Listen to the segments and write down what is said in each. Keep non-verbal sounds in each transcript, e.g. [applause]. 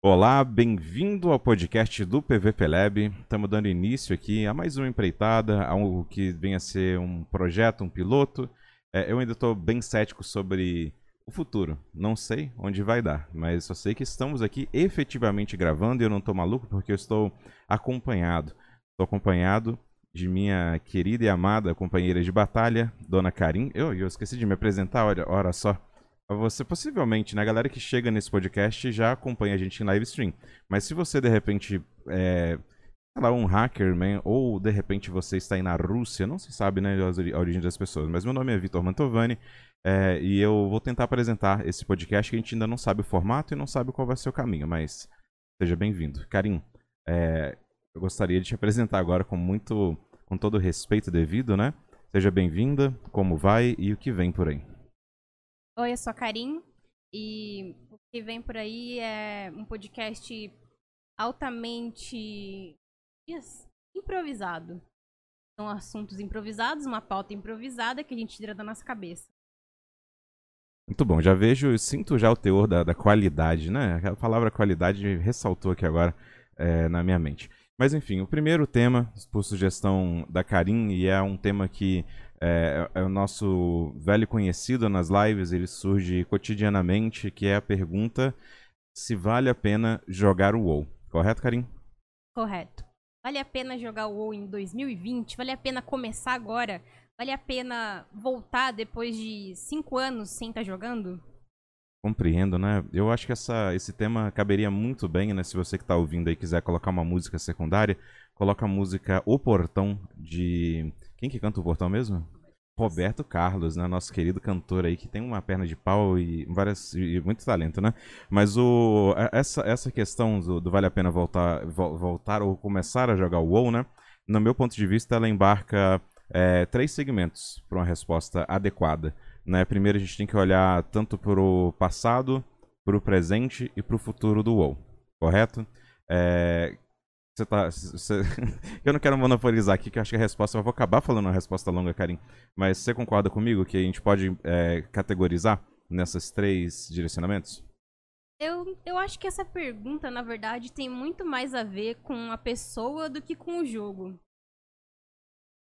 Olá, bem-vindo ao podcast do PVP Lab. Estamos dando início aqui a mais uma empreitada, a algo que vem a ser um projeto, um piloto. É, eu ainda estou bem cético sobre o futuro. Não sei onde vai dar, mas só sei que estamos aqui efetivamente gravando e eu não estou maluco porque eu estou acompanhado. Estou acompanhado de minha querida e amada companheira de batalha, Dona Karim. Eu, eu esqueci de me apresentar, olha, olha só. Você possivelmente, né, a galera que chega nesse podcast já acompanha a gente em live stream. Mas se você de repente é, sei lá, um hacker, man, ou de repente você está aí na Rússia, não se sabe, né, a origem das pessoas. Mas meu nome é Vitor Mantovani é, e eu vou tentar apresentar esse podcast que a gente ainda não sabe o formato e não sabe qual vai ser o caminho, mas seja bem-vindo. Karim, é, eu gostaria de te apresentar agora com muito, com todo o respeito devido, né? Seja bem-vinda, como vai e o que vem por aí. Oi, eu sou a Karim e o que vem por aí é um podcast altamente improvisado. São assuntos improvisados, uma pauta improvisada que a gente tira da nossa cabeça. Muito bom, já vejo, sinto já o teor da, da qualidade, né? A palavra qualidade ressaltou aqui agora é, na minha mente. Mas enfim, o primeiro tema, por sugestão da Karim, e é um tema que é, é, o nosso velho conhecido nas lives, ele surge cotidianamente, que é a pergunta se vale a pena jogar o WoW. Correto, Karim? Correto. Vale a pena jogar o WoW em 2020? Vale a pena começar agora? Vale a pena voltar depois de cinco anos sem estar tá jogando? Compreendo, né? Eu acho que essa, esse tema caberia muito bem, né? Se você que está ouvindo aí quiser colocar uma música secundária, coloca a música O Portão de quem que canta o portão mesmo? Roberto Carlos, né? Nosso querido cantor aí, que tem uma perna de pau e, várias, e muito talento, né? Mas o, essa, essa questão do, do vale a pena voltar, voltar ou começar a jogar o WoW, né? No meu ponto de vista, ela embarca é, três segmentos para uma resposta adequada. Né? Primeiro, a gente tem que olhar tanto para o passado, para o presente e para o futuro do WoW, correto? É, você tá. Você... [laughs] eu não quero monopolizar aqui, que eu acho que a resposta. Eu vou acabar falando uma resposta longa, Karim. Mas você concorda comigo que a gente pode é, categorizar nessas três direcionamentos? Eu, eu acho que essa pergunta, na verdade, tem muito mais a ver com a pessoa do que com o jogo.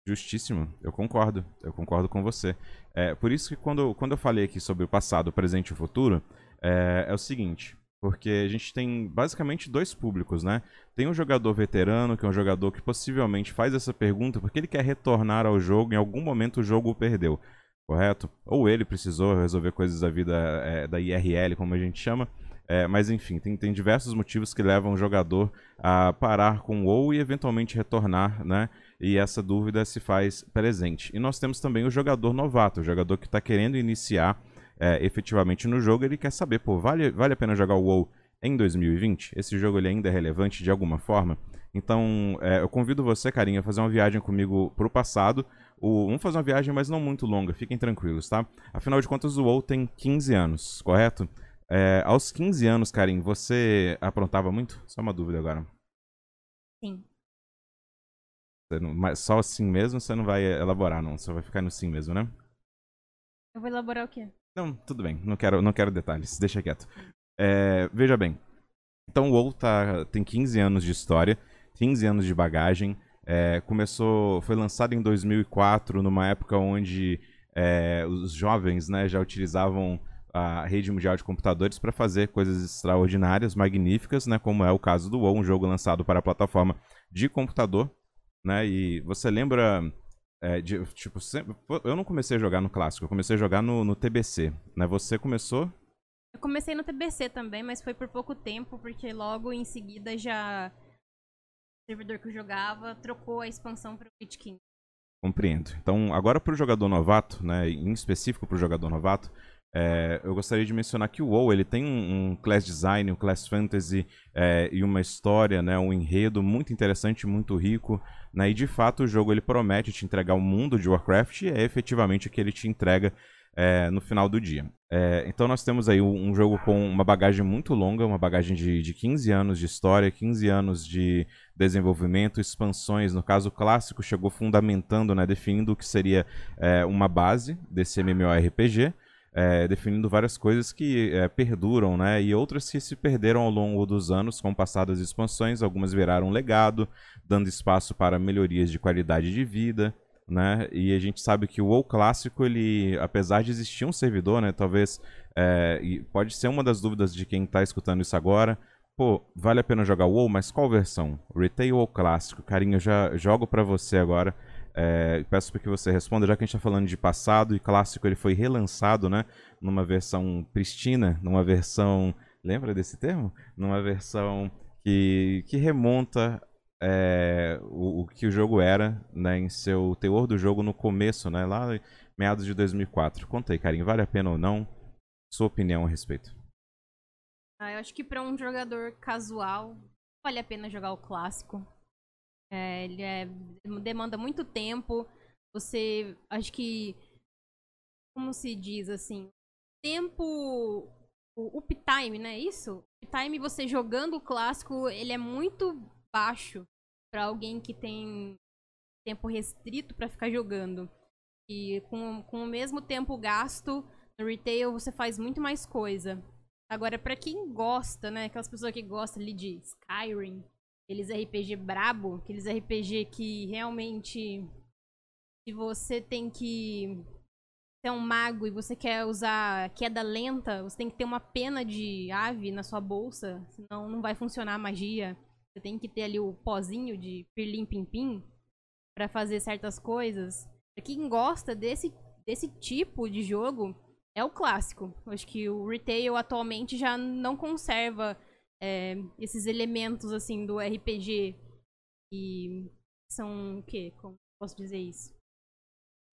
Justíssimo, eu concordo, eu concordo com você. É, por isso que quando, quando eu falei aqui sobre o passado, o presente e o futuro, é, é o seguinte: porque a gente tem basicamente dois públicos, né? Tem um jogador veterano, que é um jogador que possivelmente faz essa pergunta porque ele quer retornar ao jogo, em algum momento o jogo o perdeu, correto? Ou ele precisou resolver coisas da vida é, da IRL, como a gente chama. É, mas enfim, tem, tem diversos motivos que levam o jogador a parar com o WoW e eventualmente retornar, né? E essa dúvida se faz presente. E nós temos também o jogador novato, o jogador que está querendo iniciar é, efetivamente no jogo, ele quer saber, pô, vale, vale a pena jogar o WoW em 2020? Esse jogo ele ainda é relevante de alguma forma? Então, é, eu convido você, carinha, a fazer uma viagem comigo pro passado. O, vamos fazer uma viagem, mas não muito longa, fiquem tranquilos, tá? Afinal de contas, o WoW tem 15 anos, correto? É, aos 15 anos, Karim, você aprontava muito? Só uma dúvida agora. Sim. Não, só assim mesmo você não vai elaborar, não. Você vai ficar no sim mesmo, né? Eu vou elaborar o quê? Não, tudo bem. Não quero, não quero detalhes. Deixa quieto. É, veja bem. Então o WoW tá, tem 15 anos de história, 15 anos de bagagem. É, começou, foi lançado em 2004, numa época onde é, os jovens né, já utilizavam a rede mundial de computadores para fazer coisas extraordinárias, magníficas, né, como é o caso do WoW, um jogo lançado para a plataforma de computador. Né, e você lembra é, de, tipo, sempre, eu não comecei a jogar no clássico, eu comecei a jogar no, no TBC, né? Você começou? Eu comecei no TBC também, mas foi por pouco tempo, porque logo em seguida já o servidor que eu jogava trocou a expansão para o Witch King. Compreendo. Então, agora para o jogador novato, né, em específico para o jogador novato, é, eu gostaria de mencionar que o WoW ele tem um, um class design, um class fantasy é, e uma história, né, um enredo muito interessante, muito rico. Né, e de fato o jogo ele promete te entregar o mundo de Warcraft e é efetivamente o que ele te entrega é, no final do dia. É, então nós temos aí um, um, jogo com uma bagagem muito longa, uma bagagem de, de 15 anos de história, 15 anos de desenvolvimento, expansões. No caso, clássico chegou fundamentando, né, definindo o que seria é, uma base desse MMORPG. É, definindo várias coisas que é, perduram, né? E outras que se perderam ao longo dos anos com passadas expansões. Algumas viraram legado, dando espaço para melhorias de qualidade de vida, né? E a gente sabe que o WoW clássico, ele, apesar de existir um servidor, né? Talvez, é, pode ser uma das dúvidas de quem está escutando isso agora. Pô, vale a pena jogar WoW, mas qual versão? Retail ou clássico? Carinho, eu já jogo para você agora. É, peço para que você responda, já que a gente está falando de passado e clássico, ele foi relançado, né? Numa versão pristina, numa versão. Lembra desse termo? Numa versão que, que remonta é, o, o, que o jogo era, né? Em seu teor do jogo no começo, né? Lá meados de 2004. Conta aí, Carinho, vale a pena ou não? Sua opinião a respeito. Ah, eu acho que para um jogador casual, vale a pena jogar o clássico. É, ele é, demanda muito tempo. Você, acho que, como se diz assim, tempo, o uptime, né? Isso? Uptime você jogando o clássico, ele é muito baixo para alguém que tem tempo restrito para ficar jogando. E com, com o mesmo tempo gasto no retail, você faz muito mais coisa. Agora, para quem gosta, né? Aquelas pessoas que gostam ali de Skyrim, aqueles RPG brabo, aqueles RPG que realmente se você tem que ser um mago e você quer usar queda lenta, você tem que ter uma pena de ave na sua bolsa, senão não vai funcionar a magia. Você tem que ter ali o pozinho de pirlim pim pim para fazer certas coisas. Pra quem gosta desse desse tipo de jogo, é o clássico. Acho que o retail atualmente já não conserva é, esses elementos assim do RPG e são o quê? Como posso dizer isso?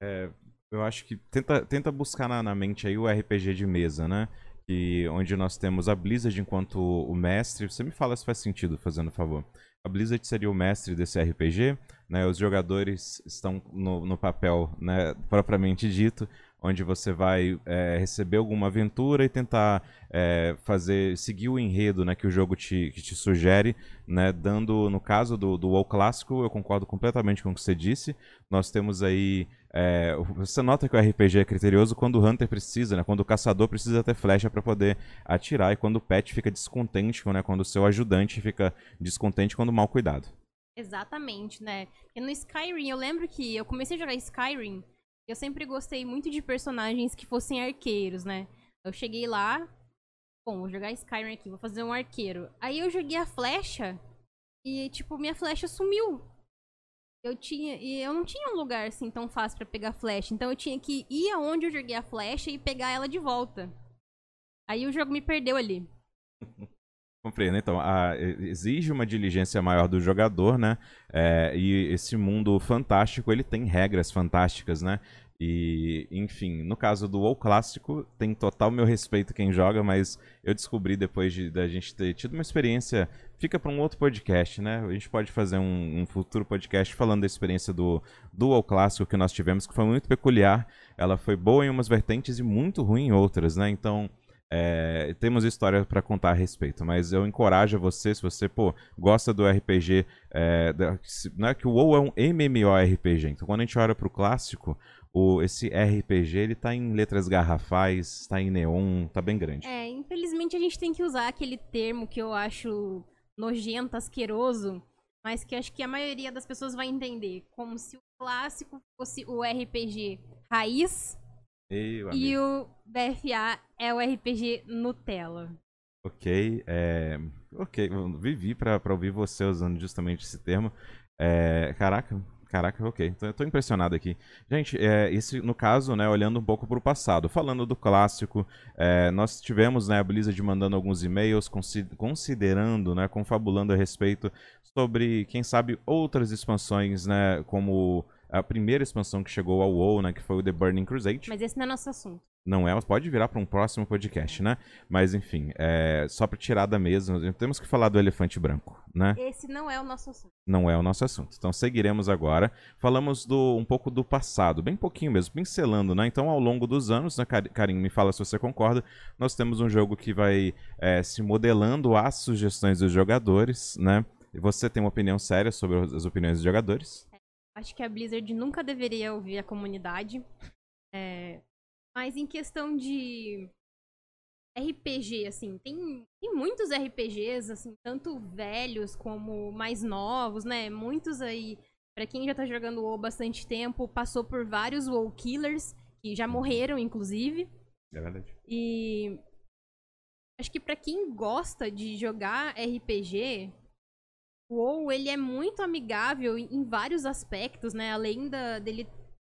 É, eu acho que tenta, tenta buscar na, na, mente aí o RPG de mesa, né? E onde nós temos a Blizzard enquanto o mestre. Você me fala se faz sentido, fazendo favor. A Blizzard seria o mestre desse RPG, né? Os jogadores estão no, no papel, né, propriamente dito, onde você vai é, receber alguma aventura e tentar é, fazer seguir o enredo né, que o jogo te, que te sugere, né, dando, no caso do, do WoW clássico, eu concordo completamente com o que você disse, nós temos aí, é, você nota que o RPG é criterioso quando o Hunter precisa, né, quando o caçador precisa ter flecha para poder atirar, e quando o pet fica descontente, né, quando o seu ajudante fica descontente quando mal cuidado. Exatamente, né? E no Skyrim, eu lembro que eu comecei a jogar Skyrim eu sempre gostei muito de personagens que fossem arqueiros, né? Eu cheguei lá, bom, vou jogar Skyrim aqui, vou fazer um arqueiro. Aí eu joguei a flecha e, tipo, minha flecha sumiu. Eu tinha. E eu não tinha um lugar assim tão fácil para pegar flecha. Então eu tinha que ir aonde eu joguei a flecha e pegar ela de volta. Aí o jogo me perdeu ali. [laughs] Compreendo. Então, a, exige uma diligência maior do jogador, né? É, e esse mundo fantástico, ele tem regras fantásticas, né? E, enfim, no caso do WoW clássico, tem total meu respeito quem joga, mas eu descobri depois de, da gente ter tido uma experiência. Fica para um outro podcast, né? A gente pode fazer um, um, futuro podcast falando da experiência do, do WoW clássico que nós tivemos, que foi muito peculiar. Ela foi boa em umas vertentes e muito ruim em outras, né? Então. É, temos história para contar a respeito, mas eu encorajo você, se você pô, gosta do RPG, é, da, não é que o WoW é um MMORPG, então quando a gente olha para o clássico, o, esse RPG ele tá em letras garrafais, está em neon, tá bem grande. É, infelizmente a gente tem que usar aquele termo que eu acho nojento, asqueroso, mas que acho que a maioria das pessoas vai entender, como se o clássico fosse o RPG raiz e o BFA é o RPG Nutella. Ok, é... ok, vivi pra, pra ouvir você usando justamente esse termo. É... Caraca, Caraca, ok. Então eu tô impressionado aqui. Gente, é, esse, no caso, né, olhando um pouco para o passado, falando do clássico, é, nós tivemos né, a Blizzard mandando alguns e-mails considerando, né, confabulando a respeito sobre, quem sabe, outras expansões, né, como a primeira expansão que chegou ao WoW, né, que foi o The Burning Crusade. Mas esse não é nosso assunto. Não é, pode virar para um próximo podcast, né? Mas enfim, é, só para tirar da mesa, temos que falar do elefante branco, né? Esse não é o nosso assunto. Não é o nosso assunto. Então seguiremos agora. Falamos do um pouco do passado, bem pouquinho mesmo, pincelando, né? Então ao longo dos anos, né, Karim, me fala se você concorda, nós temos um jogo que vai é, se modelando às sugestões dos jogadores, né? E você tem uma opinião séria sobre as opiniões dos jogadores? Acho que a Blizzard nunca deveria ouvir a comunidade. É, Mas em questão de RPG, assim, tem, tem muitos RPGs, assim, tanto velhos como mais novos, né? Muitos aí, para quem já tá jogando WoW bastante tempo, passou por vários WoW Killers, que já morreram, inclusive. É verdade. E acho que para quem gosta de jogar RPG, WoW ele é muito amigável em vários aspectos, né? Além da, dele estar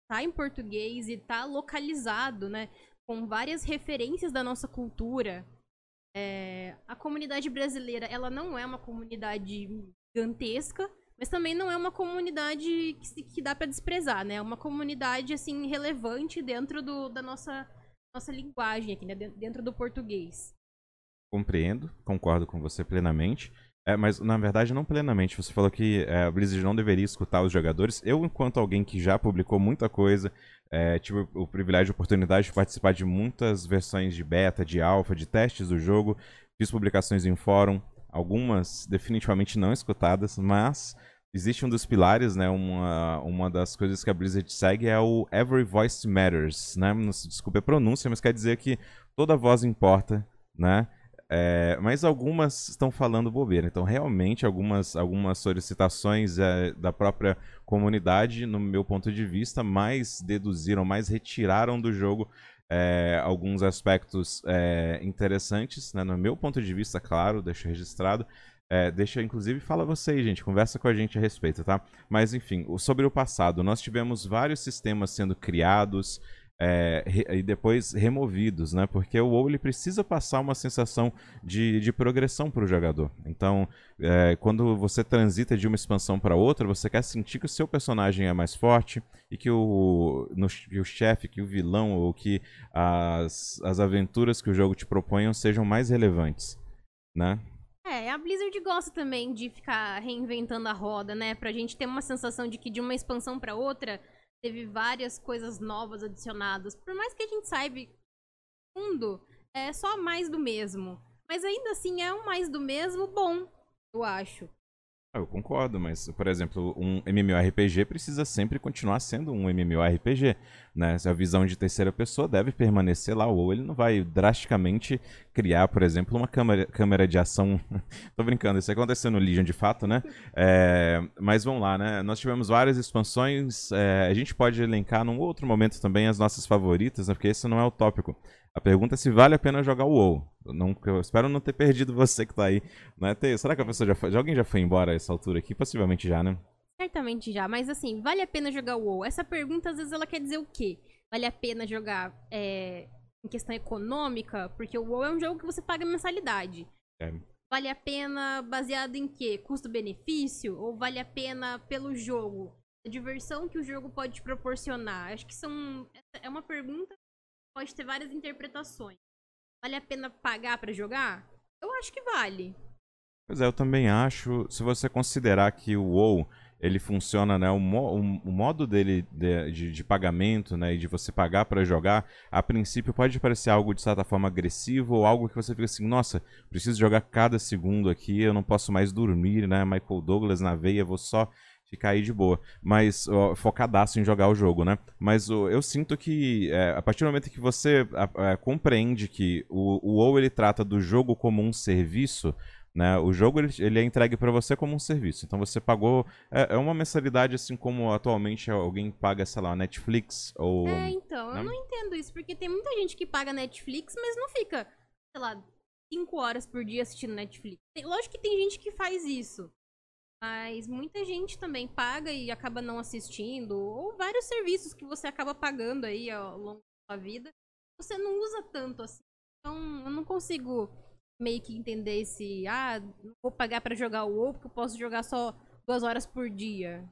tá em português e estar tá localizado, né? Com várias referências da nossa cultura. É, a comunidade brasileira, ela não é uma comunidade gigantesca, mas também não é uma comunidade que, se, que dá para desprezar, né? É uma comunidade, assim, relevante dentro do, da nossa, nossa linguagem aqui, né? Dentro do português. Compreendo, concordo com você plenamente. É, mas na verdade não plenamente. Você falou que é, a Blizzard não deveria escutar os jogadores. Eu, enquanto alguém que já publicou muita coisa, é, tive o privilégio e oportunidade de participar de muitas versões de beta, de alpha, de testes do jogo. Fiz publicações em fórum, algumas definitivamente não escutadas, mas existe um dos pilares, né? Uma, uma das coisas que a Blizzard segue é o Every Voice Matters, né? Desculpe a pronúncia, mas quer dizer que toda voz importa, né? É, mas algumas estão falando bobeira. Então, realmente, algumas, algumas solicitações é, da própria comunidade, no meu ponto de vista, mais deduziram, mais retiraram do jogo é, alguns aspectos é, interessantes, né? no meu ponto de vista, claro, deixa registrado. É, deixa, inclusive, fala você aí, gente, conversa com a gente a respeito, tá? Mas, enfim, sobre o passado, nós tivemos vários sistemas sendo criados, é, e depois removidos, né? Porque o WoW ele precisa passar uma sensação de, de progressão para o jogador. Então, é, quando você transita de uma expansão para outra, você quer sentir que o seu personagem é mais forte e que o, no, que o chefe, que o vilão ou que as, as aventuras que o jogo te proponham sejam mais relevantes, né? É, a Blizzard gosta também de ficar reinventando a roda, né? Pra gente ter uma sensação de que de uma expansão para outra teve várias coisas novas adicionadas. Por mais que a gente saiba, fundo, é só mais do mesmo. Mas ainda assim é um mais do mesmo bom, eu acho. Eu concordo, mas, por exemplo, um MMORPG precisa sempre continuar sendo um MMORPG, né? A visão de terceira pessoa deve permanecer lá, ou ele não vai drasticamente criar, por exemplo, uma câmera, câmera de ação. [laughs] Tô brincando, isso aconteceu no Legion de fato, né? É, mas vamos lá, né? Nós tivemos várias expansões, é, a gente pode elencar num outro momento também as nossas favoritas, né? Porque esse não é o tópico. A pergunta é se vale a pena jogar o WoW. Não, eu espero não ter perdido você que tá aí. Né? Será que a pessoa já foi? Alguém já foi embora a essa altura aqui? Possivelmente já, né? Certamente já, mas assim, vale a pena jogar o WoW? Essa pergunta às vezes ela quer dizer o quê? Vale a pena jogar é, em questão econômica? Porque o WoW é um jogo que você paga mensalidade. É. Vale a pena baseado em quê? Custo-benefício? Ou vale a pena pelo jogo? A diversão que o jogo pode te proporcionar? Acho que são. É uma pergunta pode ter várias interpretações. Vale a pena pagar para jogar? Eu acho que vale. Pois é, eu também acho. Se você considerar que o WoW ele funciona, né? O, mo o modo dele de, de, de, pagamento, né? E de você pagar para jogar, a princípio pode parecer algo de certa forma agressivo ou algo que você fica assim, nossa, preciso jogar cada segundo aqui, eu não posso mais dormir, né? Michael Douglas na veia, vou só ficar aí de boa. Mas ó, focadaço em jogar o jogo, né? Mas ó, eu sinto que é, a partir do momento que você a, a, compreende que o, o WoW ele trata do jogo como um serviço, né? O jogo ele, ele é entregue para você como um serviço. Então você pagou é, é, uma mensalidade assim como atualmente alguém paga, sei lá, Netflix ou É, então, né? eu não entendo isso porque tem muita gente que paga Netflix, mas não fica, sei lá, 5 horas por dia assistindo Netflix. Tem, lógico que tem gente que faz isso. Mas muita gente também paga e acaba não assistindo, ou vários serviços que você acaba pagando aí ao longo da sua vida, você não usa tanto assim. Então, eu não consigo meio que entender esse, ah, vou pagar para jogar o WoW porque eu posso jogar só duas horas por dia.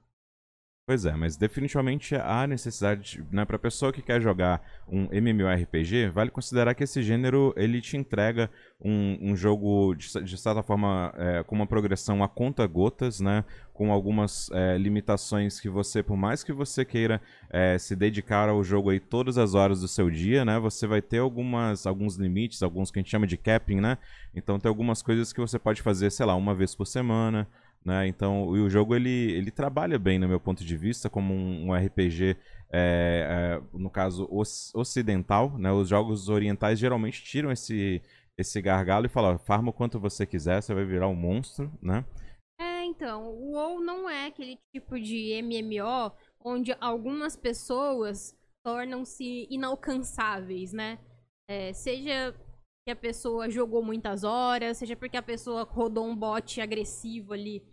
Pois é, mas definitivamente há necessidade, né, para pessoa que quer jogar um MMORPG, vale considerar que esse gênero ele te entrega um, um jogo de, de, certa forma é, com uma progressão a conta gotas, né, com algumas é, limitações que você, por mais que você queira é, se dedicar ao jogo aí todas as horas do seu dia, né, você vai ter algumas alguns limites, alguns que a gente chama de capping, né, então tem algumas coisas que você pode fazer, sei lá, uma vez por semana Né? Então, o jogo ele, ele trabalha bem, no meu ponto de vista, como um, um RPG, é, é, no caso ocidental. Né? Os jogos orientais geralmente tiram esse, esse gargalo e falam: farma o quanto você quiser, você vai virar um monstro. Né? É, então, o WoW não é aquele tipo de MMO onde algumas pessoas tornam-se inalcançáveis, né? É, seja que a pessoa jogou muitas horas, seja porque a pessoa rodou um bot agressivo ali,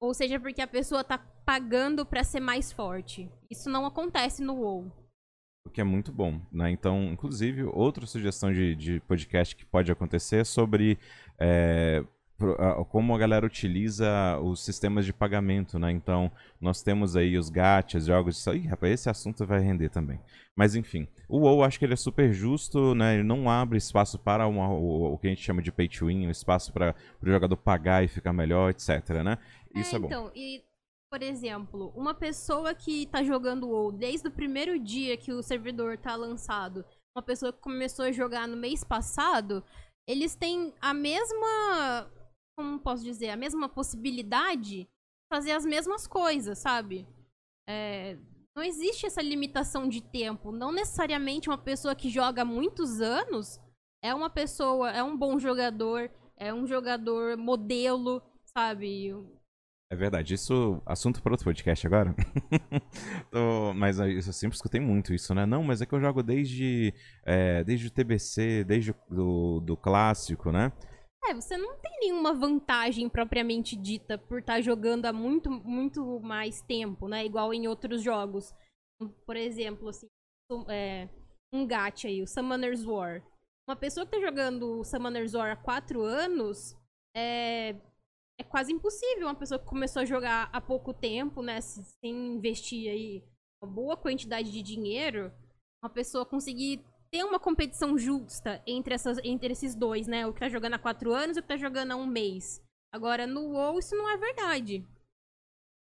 ou seja porque a pessoa tá pagando para ser mais forte. Isso não acontece no WoW. O que é muito bom, né? Então, inclusive, outra sugestão de, de podcast que pode acontecer é sobre é, como a galera utiliza os sistemas de pagamento, né? Então, nós temos aí os gachas, jogos de... Ih, rapaz, esse assunto vai render também. Mas, enfim, o WoW acho que ele é super justo, né? Ele não abre espaço para uma, o, o, que a gente chama de pay to win, espaço para o jogador pagar e ficar melhor, etc, né? Isso é, é bom. Então, e, por exemplo, uma pessoa que tá jogando WoW desde o primeiro dia que o servidor tá lançado, uma pessoa que começou a jogar no mês passado, eles têm a mesma como posso dizer, a mesma possibilidade fazer as mesmas coisas, sabe? É, não existe essa limitação de tempo. Não necessariamente uma pessoa que joga muitos anos é uma pessoa, é um bom jogador, é um jogador modelo, sabe? É verdade, isso assunto para outro podcast agora. [laughs] Tô, mas eu sempre escutei muito isso, né? Não, mas é que eu jogo desde, é, desde o TBC, desde o do, do clássico, né? É, você não tem nenhuma vantagem propriamente dita por estar tá jogando há muito, muito mais tempo, né? Igual em outros jogos. Por exemplo, assim, é, um gacha aí, o Summoner's War. Uma pessoa que tá jogando Summoner's War há 4 anos é, é quase impossível uma pessoa que começou a jogar há pouco tempo, né? Sem investir aí uma boa quantidade de dinheiro, uma pessoa conseguir ter uma competição justa entre, essas, entre esses dois, né? O que tá jogando há quatro anos e o que tá jogando há um mês. Agora, no WoW, isso não é verdade.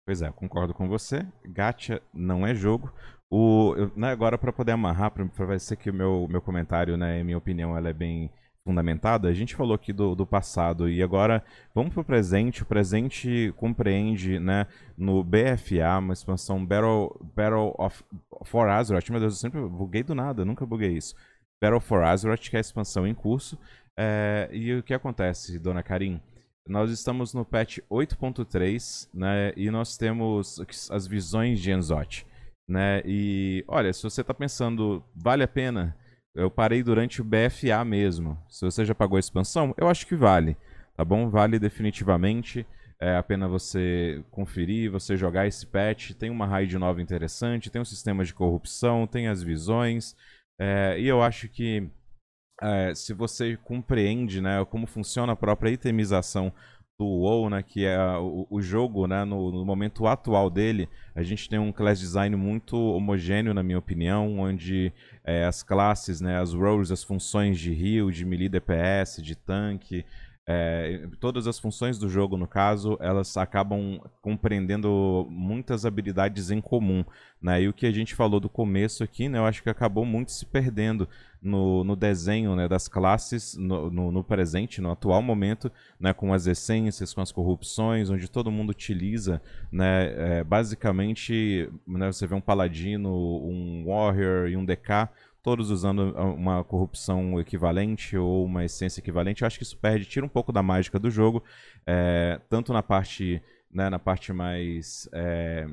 Pois é, concordo com você. Gacha não é jogo. O, eu, né, agora, para poder amarrar, para ser que o meu, meu comentário, né, minha opinião, ela é bem fundamentada. A gente falou aqui do, do passado e agora vamos para o presente. O presente compreende, né, no BFA, uma expansão Battle, Battle of for Azeroth. Meu Deus, eu sempre buguei do nada, nunca buguei isso. Battle for Azeroth, que é a expansão em curso. É, e o que acontece, dona Karim? Nós estamos no patch 8.3, né, e nós temos as visões de Enzote, né, e olha, se você está pensando, vale a pena eu parei durante o BFA mesmo. Se você já pagou a expansão, eu acho que vale. Tá bom? Vale definitivamente. É a pena você conferir, você jogar esse patch. Tem uma raid nova interessante, tem um sistema de corrupção, tem as visões. É, e eu acho que é, se você compreende né, como funciona a própria itemização do WoW, né, que é o, o jogo, né, no, no, momento atual dele, a gente tem um class design muito homogêneo, na minha opinião, onde é, as classes, né, as roles, as funções de heal, de melee DPS, de tanque, é, todas as funções do jogo, no caso, elas acabam compreendendo muitas habilidades em comum. Né? E o que a gente falou do começo aqui, né, eu acho que acabou muito se perdendo no, no desenho né, das classes no, no, no, presente, no atual momento, né, com as essências, com as corrupções, onde todo mundo utiliza, né, é, basicamente, né, você vê um paladino, um warrior e um DK todos usando uma corrupção equivalente ou uma essência equivalente. Eu acho que isso perde, tira um pouco da mágica do jogo, é, tanto na parte, né, na parte mais é,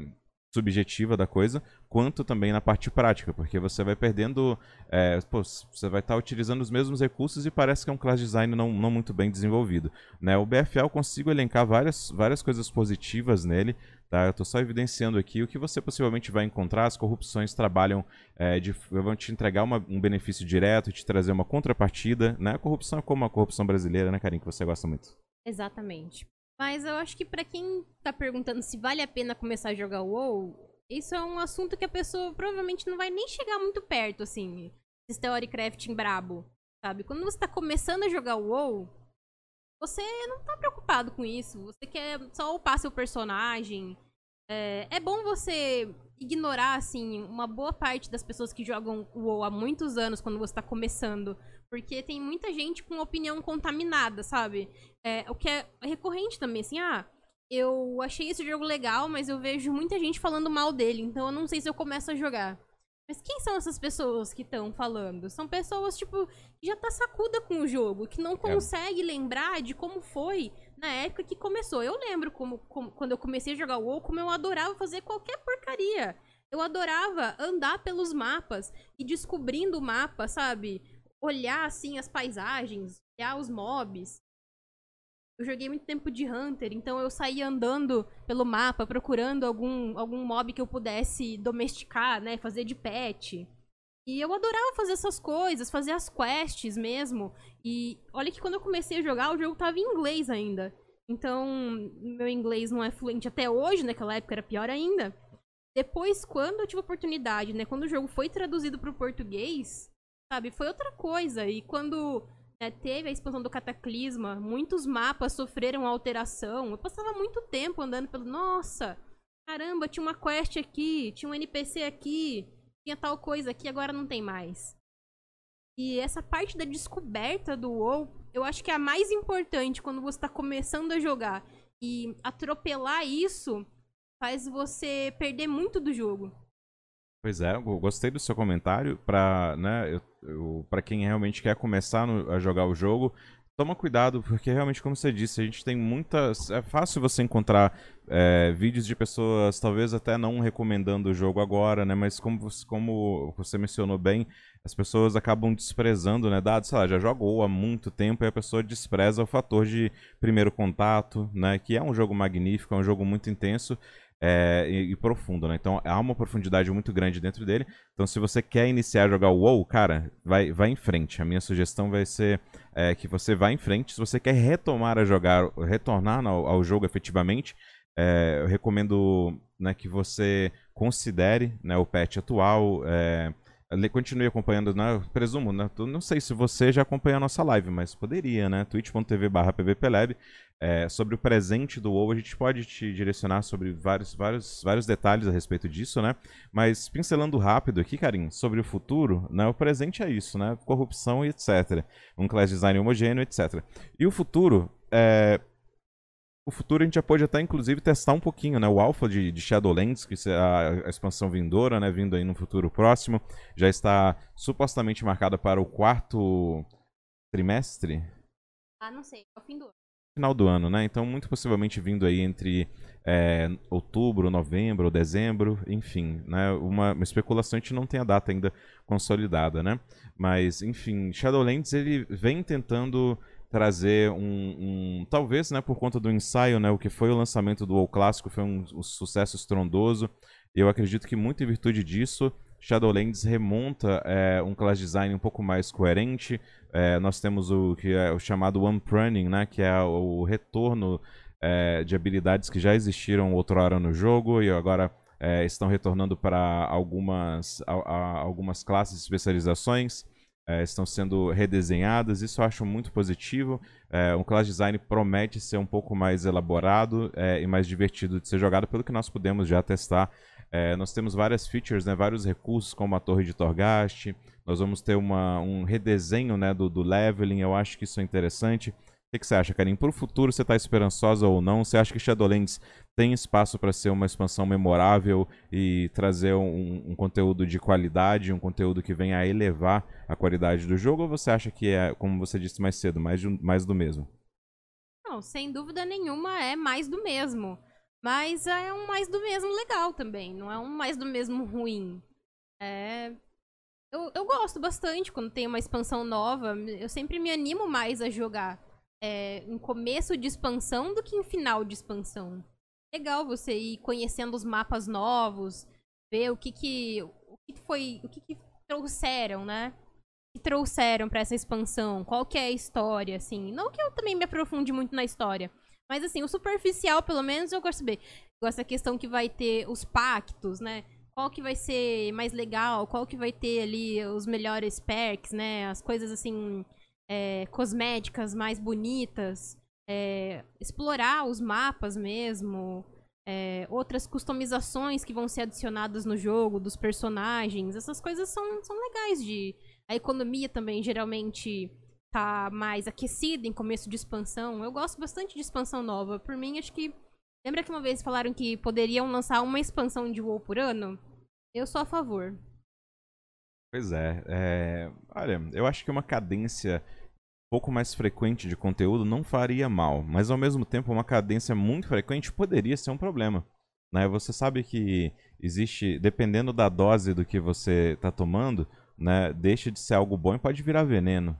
subjetiva da coisa, quanto também na parte prática, porque você vai perdendo, é, pô, você vai estar tá utilizando os mesmos recursos e parece que é um class design não, não muito bem desenvolvido. Né? O BFA eu consigo elencar várias, várias coisas positivas nele, Tá? Eu estou só evidenciando aqui o que você possivelmente vai encontrar. As corrupções trabalham, é, de, vão te entregar uma, um benefício direto te trazer uma contrapartida. Né? A corrupção é como a corrupção brasileira, né, Karim, que você gosta muito. Exatamente. Mas eu acho que para quem está perguntando se vale a pena começar a jogar WoW, isso é um assunto que a pessoa provavelmente não vai nem chegar muito perto, assim. Esse theory crafting brabo, sabe? Quando você está começando a jogar WoW, você não tá preocupado com isso. Você quer só upar seu personagem. É, é bom você ignorar, assim, uma boa parte das pessoas que jogam WoW há muitos anos quando você tá começando. Porque tem muita gente com opinião contaminada, sabe? É, o que é recorrente também, assim, ah, eu achei esse jogo legal, mas eu vejo muita gente falando mal dele, então eu não sei se eu começo a jogar. Mas quem são essas pessoas que estão falando? São pessoas, tipo, que já tá sacuda com o jogo, que não consegue é. lembrar de como foi na época que começou. Eu lembro como, como, quando eu comecei a jogar o WoW, como eu adorava fazer qualquer porcaria. Eu adorava andar pelos mapas e descobrindo o mapa, sabe? Olhar, assim, as paisagens, olhar os mobs. Eu joguei muito tempo de Hunter, então eu saía andando pelo mapa, procurando algum, algum mob que eu pudesse domesticar, né? Fazer de pet. E eu adorava fazer essas coisas, fazer as quests mesmo. E olha que quando eu comecei a jogar, o jogo tava em inglês ainda. Então, meu inglês não é fluente até hoje, naquela época era pior ainda. Depois, quando eu tive a oportunidade, né? Quando o jogo foi traduzido pro português, sabe? Foi outra coisa. E quando né, teve a expansão do Cataclisma, muitos mapas sofreram alteração. Eu passava muito tempo andando pelo. Nossa! Caramba, tinha uma quest aqui, tinha um NPC aqui, tinha tal coisa aqui, agora não tem mais. E essa parte da descoberta do WoW, eu acho que é a mais importante quando você está começando a jogar. E atropelar isso faz você perder muito do jogo. Pois é, eu gostei do seu comentário. Para né, quem realmente quer começar no, a jogar o jogo, toma cuidado, porque realmente, como você disse, a gente tem muitas. É fácil você encontrar é, vídeos de pessoas, talvez até não recomendando o jogo agora, né? Mas como, como você mencionou bem, as pessoas acabam desprezando, né? Dado, sei lá, já jogou há muito tempo e a pessoa despreza o fator de primeiro contato, né? Que é um jogo magnífico, é um jogo muito intenso é, e, e, profundo, né? Então há uma profundidade muito grande dentro dele. Então, se você quer iniciar a jogar o WoW, cara, vai, vai em frente. A minha sugestão vai ser é, que você vá em frente. Se você quer retomar a jogar, retornar ao, ao jogo efetivamente, é, eu recomendo né, que você considere né, o patch atual. É, continue acompanhando, né? Presumo, né? Não sei se você já acompanha a nossa live, mas poderia, né? twitch.tv barra pvplab é, sobre o presente do WoW, a gente pode te direcionar sobre vários, vários, vários detalhes a respeito disso, né? Mas pincelando rápido aqui, Karim, sobre o futuro, né? O presente é isso, né? Corrupção e etc. Um class design homogêneo, etc. E o futuro, é... O futuro a gente já pode até, inclusive, testar um pouquinho, né? O alpha de, de Shadowlands, que é a, a expansão vindoura, né? Vindo aí no futuro próximo, já está supostamente marcada para o quarto trimestre. Ah, não sei, é o fim do ano final do ano, né? Então, muito possivelmente vindo aí entre é, outubro, novembro, dezembro, enfim, né? Uma, uma, especulação, a gente não tem a data ainda consolidada, né? Mas, enfim, Shadowlands, ele vem tentando trazer um, um, talvez, né, por conta do ensaio, né, o que foi o lançamento do WoW Clássico foi um, um sucesso estrondoso, eu acredito que muito em virtude disso, Shadowlands remonta é, um class design um pouco mais coerente. É, nós temos o que é o chamado One Pruning, né, que é o retorno é, de habilidades que já existiram outrora no jogo e agora é, estão retornando para algumas, algumas classes e especializações. É, estão sendo redesenhadas, isso eu acho muito positivo. É, um class design promete ser um pouco mais elaborado e mais divertido de ser jogado, pelo que nós pudemos já testar é, nós temos várias features, né, vários recursos, como a torre de Torghast. Nós vamos ter uma, um redesenho né, do, do leveling. Eu acho que isso é interessante. O que, que você acha, Karim? Para o futuro, você está esperançosa ou não? Você acha que Shadowlands tem espaço para ser uma expansão memorável e trazer um, um, conteúdo de qualidade, um conteúdo que venha a elevar a qualidade do jogo? Ou você acha que é, como você disse mais cedo, mais, mais do mesmo? Não, sem dúvida nenhuma é mais do mesmo. Mas é um mais do mesmo legal também, não é um mais do mesmo ruim. É... Eu, eu gosto bastante quando tem uma expansão nova, eu sempre me animo mais a jogar é, em começo de expansão do que em final de expansão. Legal você ir conhecendo os mapas novos, ver o que que, o que foi, o que, que trouxeram, né? que trouxeram para essa expansão, qual que é a história, assim. Não que eu também me aprofunde muito na história, mas assim, o superficial, pelo menos, eu gosto de saber. Da questão que vai ter os pactos, né? Qual que vai ser mais legal, qual que vai ter ali os melhores perks, né? As coisas assim, é, cosméticas mais bonitas. É, explorar os mapas mesmo. É, outras customizações que vão ser adicionadas no jogo, dos personagens. Essas coisas são, são legais de. A economia também, geralmente tá mais aquecida em começo de expansão. Eu gosto bastante de expansão nova. Por mim, acho que Lembra que uma vez falaram que poderiam lançar uma expansão de WoW por ano? Eu sou a favor. Pois é, é, Olha, eu acho que uma cadência um pouco mais frequente de conteúdo não faria mal, mas ao mesmo tempo uma cadência muito frequente poderia ser um problema. Né? Você sabe que existe, dependendo da dose do que você está tomando, né, deixa de ser algo bom e pode virar veneno.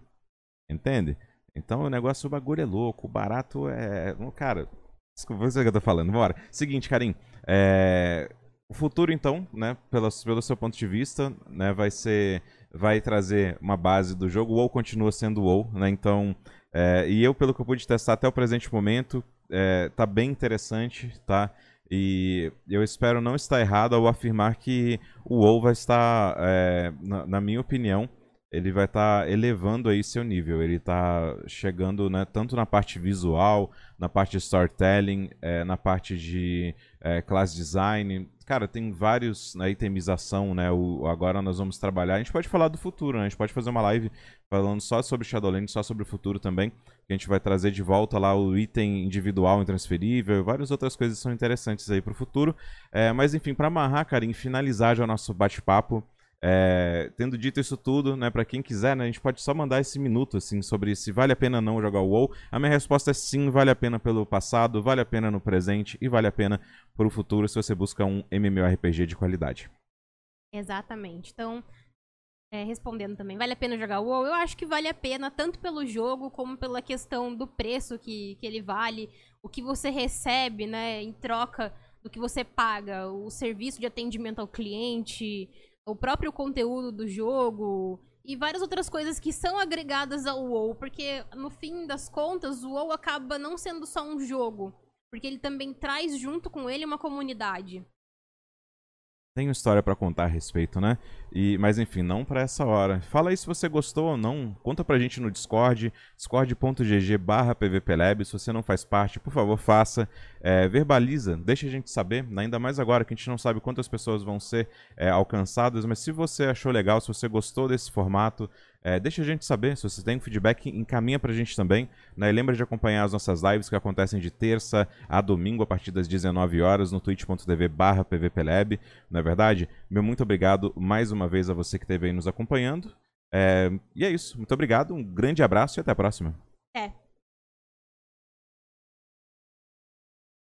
Entende? Então o negócio, o bagulho é louco, o barato é. Cara, desculpa, você que eu tô falando, bora. Seguinte, Karim, é... o futuro então, né, pelo, pelo seu ponto de vista, né, vai ser. Vai trazer uma base do jogo. O continua sendo o né? Então. É... e eu, pelo que eu pude testar até o presente momento, é... tá bem interessante, tá? E eu espero não estar errado ao afirmar que o WoW vai estar, é, na, na, minha opinião, ele vai estar elevando aí seu nível. Ele está chegando né, tanto na parte visual, na parte de storytelling, é, na parte de é, class design. Cara, tem vários na né, itemização, né? O, agora nós vamos trabalhar. A gente pode falar do futuro, né? A gente pode fazer uma live falando só sobre Shadowlands, só sobre o futuro também. a gente vai trazer de volta lá o item individual intransferível e várias outras coisas são interessantes aí para o futuro. É, mas enfim, para amarrar, cara, em finalizar já o nosso bate-papo. É, tendo dito isso tudo, né, para quem quiser, né, a gente pode só mandar esse minuto assim sobre se vale a pena não jogar o WoW. A minha resposta é sim, vale a pena pelo passado, vale a pena no presente e vale a pena para o futuro se você busca um MMORPG de qualidade. Exatamente. Então, é, respondendo também, vale a pena jogar o WoW? Eu acho que vale a pena tanto pelo jogo como pela questão do preço que, que ele vale, o que você recebe, né, em troca do que você paga, o serviço de atendimento ao cliente, o próprio conteúdo do jogo e várias outras coisas que são agregadas ao WoW, porque no fim das contas o WoW acaba não sendo só um jogo, porque ele também traz junto com ele uma comunidade tenho história para contar a respeito, né? E, mas enfim, não para essa hora. Fala aí se você gostou ou não. Conta pra gente no Discord, discord.gg barra pvplab. Se você não faz parte, por favor, faça. É, verbaliza, deixa a gente saber, ainda mais agora que a gente não sabe quantas pessoas vão ser é, alcançadas, mas se você achou legal, se você gostou desse formato, é, deixa a gente saber, se você tem feedback, encaminha pra gente também. Né? E lembra de acompanhar as nossas lives que acontecem de terça a domingo a partir das 19 horas no twitch.tv barra pvplab. Não é verdade? Meu muito obrigado mais uma vez a você que esteve aí nos acompanhando. É, e é isso. Muito obrigado, um grande abraço e até a próxima.